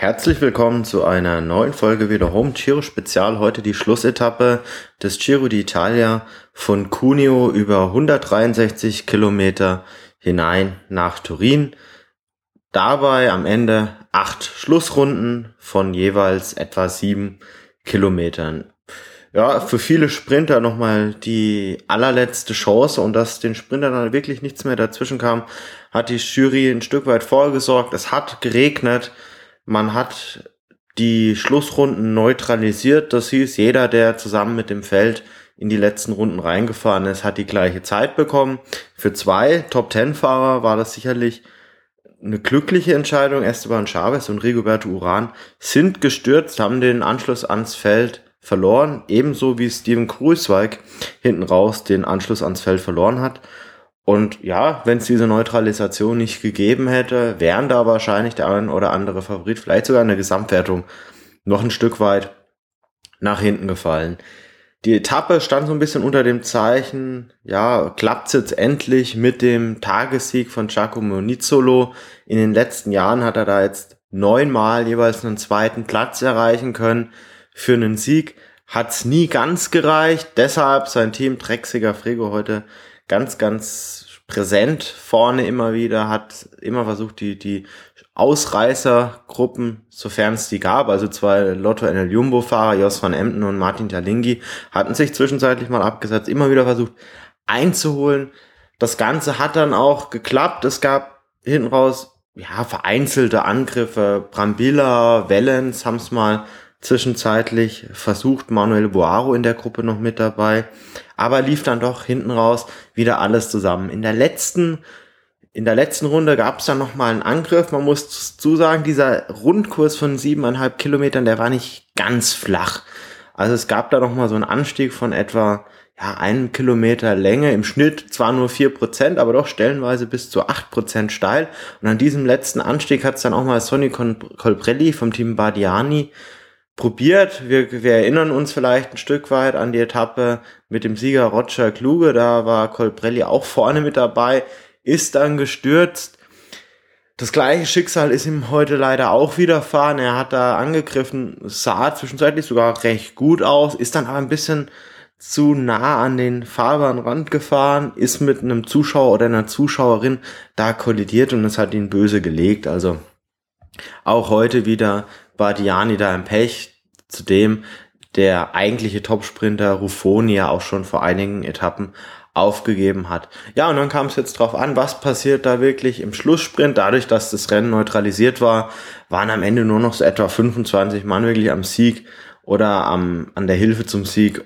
Herzlich willkommen zu einer neuen Folge wieder Home Giro Spezial. Heute die Schlussetappe des Giro d'Italia von Cuneo über 163 Kilometer hinein nach Turin. Dabei am Ende acht Schlussrunden von jeweils etwa sieben Kilometern. Ja, für viele Sprinter nochmal die allerletzte Chance und dass den Sprinter dann wirklich nichts mehr dazwischen kam, hat die Jury ein Stück weit vorgesorgt. Es hat geregnet. Man hat die Schlussrunden neutralisiert. Das hieß, jeder, der zusammen mit dem Feld in die letzten Runden reingefahren ist, hat die gleiche Zeit bekommen. Für zwei Top-Ten-Fahrer war das sicherlich eine glückliche Entscheidung. Esteban Chavez und Rigoberto Uran sind gestürzt, haben den Anschluss ans Feld verloren, ebenso wie Steven Kruiswijk hinten raus den Anschluss ans Feld verloren hat. Und ja, wenn es diese Neutralisation nicht gegeben hätte, wären da wahrscheinlich der ein oder andere Favorit, vielleicht sogar in der Gesamtwertung, noch ein Stück weit nach hinten gefallen. Die Etappe stand so ein bisschen unter dem Zeichen, ja, klappt's jetzt endlich mit dem Tagessieg von Giacomo Nizzolo. In den letzten Jahren hat er da jetzt neunmal jeweils einen zweiten Platz erreichen können. Für einen Sieg hat's nie ganz gereicht. Deshalb sein Team Drecksiger Frego heute ganz, ganz präsent vorne immer wieder, hat immer versucht, die, die Ausreißergruppen, sofern es die gab, also zwei Lotto NL Jumbo Fahrer, Jos van Emden und Martin Talingi, hatten sich zwischenzeitlich mal abgesetzt, immer wieder versucht einzuholen. Das Ganze hat dann auch geklappt. Es gab hinten raus, ja, vereinzelte Angriffe. Brambilla, Wellens haben es mal zwischenzeitlich versucht, Manuel Boaro in der Gruppe noch mit dabei, aber lief dann doch hinten raus wieder alles zusammen. In der letzten in der letzten Runde gab es dann noch mal einen Angriff. Man muss zusagen, dieser Rundkurs von siebeneinhalb Kilometern, der war nicht ganz flach. Also es gab da noch mal so einen Anstieg von etwa ja, einem Kilometer Länge, im Schnitt zwar nur vier Prozent, aber doch stellenweise bis zu acht Prozent steil. Und an diesem letzten Anstieg hat es dann auch mal Sonny Colbrelli vom Team Bardiani probiert. Wir, wir erinnern uns vielleicht ein Stück weit an die Etappe mit dem Sieger Roger Kluge. Da war Colbrelli auch vorne mit dabei, ist dann gestürzt. Das gleiche Schicksal ist ihm heute leider auch widerfahren. Er hat da angegriffen, sah zwischenzeitlich sogar recht gut aus, ist dann aber ein bisschen zu nah an den Fahrbahnrand gefahren, ist mit einem Zuschauer oder einer Zuschauerin da kollidiert und es hat ihn böse gelegt. Also auch heute wieder Bardiani da im Pech. Zudem der eigentliche Topsprinter Ruffoni ja auch schon vor einigen Etappen aufgegeben hat. Ja, und dann kam es jetzt drauf an, was passiert da wirklich im Schlusssprint. Dadurch, dass das Rennen neutralisiert war, waren am Ende nur noch so etwa 25 Mann wirklich am Sieg oder am, an der Hilfe zum Sieg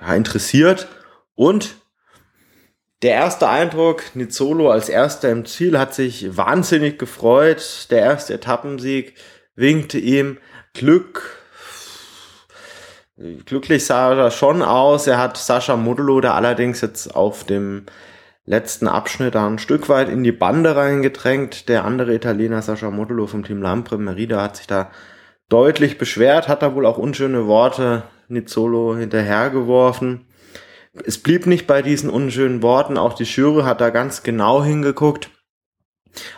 ja, interessiert. Und der erste Eindruck, Nizzolo als erster im Ziel, hat sich wahnsinnig gefreut. Der erste Etappensieg winkte ihm Glück. Glücklich sah er schon aus. Er hat Sascha Modulo da allerdings jetzt auf dem letzten Abschnitt da ein Stück weit in die Bande reingedrängt. Der andere Italiener, Sascha Modulo vom Team Lampre Merida, hat sich da deutlich beschwert, hat da wohl auch unschöne Worte Nizzolo hinterhergeworfen. Es blieb nicht bei diesen unschönen Worten. Auch die Jury hat da ganz genau hingeguckt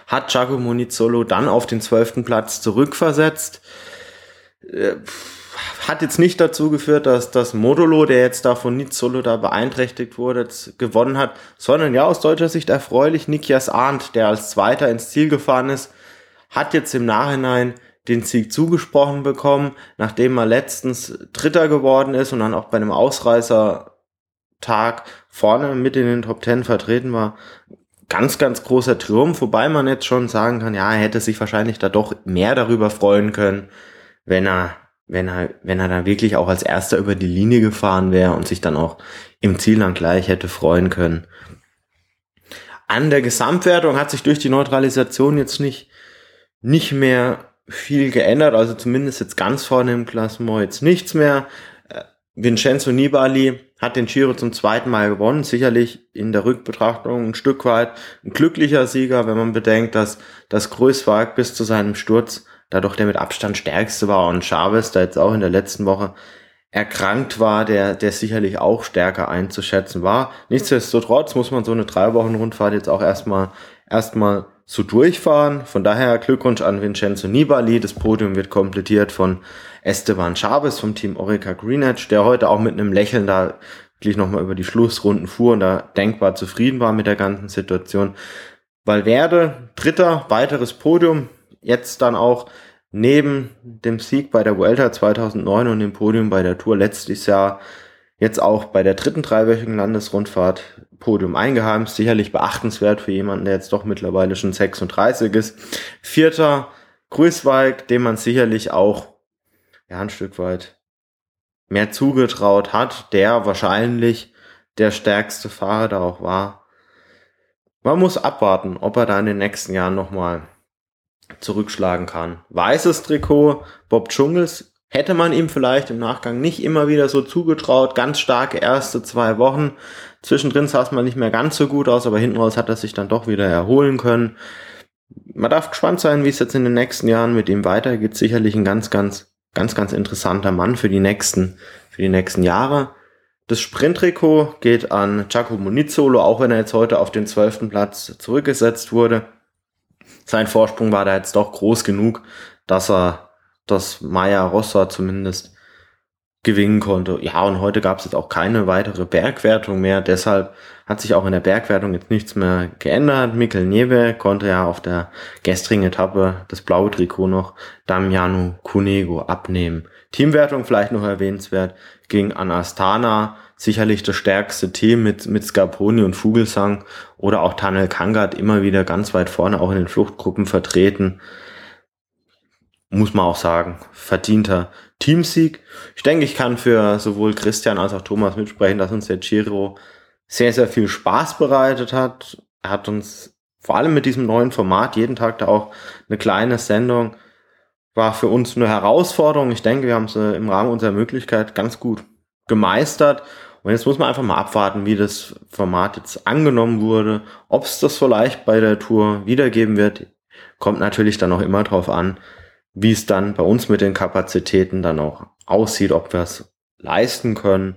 hat Giacomo Nizzolo dann auf den zwölften Platz zurückversetzt. Äh, hat jetzt nicht dazu geführt, dass das Modulo, der jetzt da von Nizzolo da beeinträchtigt wurde, gewonnen hat, sondern ja, aus deutscher Sicht erfreulich, Nikias Arndt, der als Zweiter ins Ziel gefahren ist, hat jetzt im Nachhinein den Sieg zugesprochen bekommen, nachdem er letztens Dritter geworden ist und dann auch bei einem Ausreißer Tag vorne mit in den Top Ten vertreten war ganz, ganz großer Triumph, wobei man jetzt schon sagen kann, ja, er hätte sich wahrscheinlich da doch mehr darüber freuen können, wenn er, wenn er, wenn er dann wirklich auch als erster über die Linie gefahren wäre und sich dann auch im Ziel dann gleich hätte freuen können. An der Gesamtwertung hat sich durch die Neutralisation jetzt nicht, nicht mehr viel geändert, also zumindest jetzt ganz vorne im Klassement jetzt nichts mehr. Vincenzo Nibali hat den Giro zum zweiten Mal gewonnen. Sicherlich in der Rückbetrachtung ein Stück weit ein glücklicher Sieger, wenn man bedenkt, dass das Größwag bis zu seinem Sturz da doch der mit Abstand stärkste war und Chavez da jetzt auch in der letzten Woche erkrankt war, der, der sicherlich auch stärker einzuschätzen war. Nichtsdestotrotz muss man so eine drei Wochen Rundfahrt jetzt auch erstmal, erstmal so durchfahren. Von daher Glückwunsch an Vincenzo Nibali. Das Podium wird komplettiert von Esteban Chavez vom Team Orica Green Edge, der heute auch mit einem Lächeln da wirklich nochmal über die Schlussrunden fuhr und da denkbar zufrieden war mit der ganzen Situation. Valverde, dritter, weiteres Podium, jetzt dann auch neben dem Sieg bei der Vuelta 2009 und dem Podium bei der Tour letztes Jahr jetzt auch bei der dritten dreiwöchigen Landesrundfahrt Podium eingeheimst. Sicherlich beachtenswert für jemanden, der jetzt doch mittlerweile schon 36 ist. Vierter Grüßweig, dem man sicherlich auch ja, ein Stück weit mehr zugetraut hat, der wahrscheinlich der stärkste Fahrer da auch war. Man muss abwarten, ob er da in den nächsten Jahren nochmal zurückschlagen kann. Weißes Trikot, Bob Dschungels, hätte man ihm vielleicht im Nachgang nicht immer wieder so zugetraut. Ganz starke erste zwei Wochen. Zwischendrin sah es mal nicht mehr ganz so gut aus, aber hinten raus hat er sich dann doch wieder erholen können. Man darf gespannt sein, wie es jetzt in den nächsten Jahren mit ihm weitergeht. Sicherlich ein ganz, ganz, ganz, ganz interessanter Mann für die nächsten, für die nächsten Jahre. Das Sprinttrikot geht an Giacomo Nizzolo, auch wenn er jetzt heute auf den zwölften Platz zurückgesetzt wurde sein Vorsprung war da jetzt doch groß genug, dass er das Maya Rossa zumindest gewinnen konnte. Ja, und heute gab es jetzt auch keine weitere Bergwertung mehr. Deshalb hat sich auch in der Bergwertung jetzt nichts mehr geändert. Mikkel Nieve konnte ja auf der gestrigen Etappe das blaue Trikot noch Damiano Cunego abnehmen. Teamwertung vielleicht noch erwähnenswert ging an Astana sicherlich das stärkste Team mit, mit Scarponi und Vogelsang oder auch Tanel Kangat immer wieder ganz weit vorne, auch in den Fluchtgruppen vertreten. Muss man auch sagen, verdienter Teamsieg. Ich denke, ich kann für sowohl Christian als auch Thomas mitsprechen, dass uns der Giro sehr, sehr viel Spaß bereitet hat. Er hat uns vor allem mit diesem neuen Format jeden Tag da auch eine kleine Sendung war für uns eine Herausforderung. Ich denke, wir haben es im Rahmen unserer Möglichkeit ganz gut gemeistert. Und jetzt muss man einfach mal abwarten, wie das Format jetzt angenommen wurde. Ob es das vielleicht bei der Tour wiedergeben wird, kommt natürlich dann auch immer drauf an, wie es dann bei uns mit den Kapazitäten dann auch aussieht, ob wir es leisten können.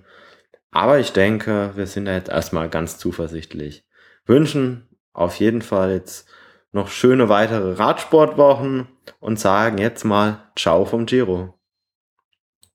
Aber ich denke, wir sind da jetzt erstmal ganz zuversichtlich. Wünschen auf jeden Fall jetzt noch schöne weitere Radsportwochen und sagen jetzt mal Ciao vom Giro.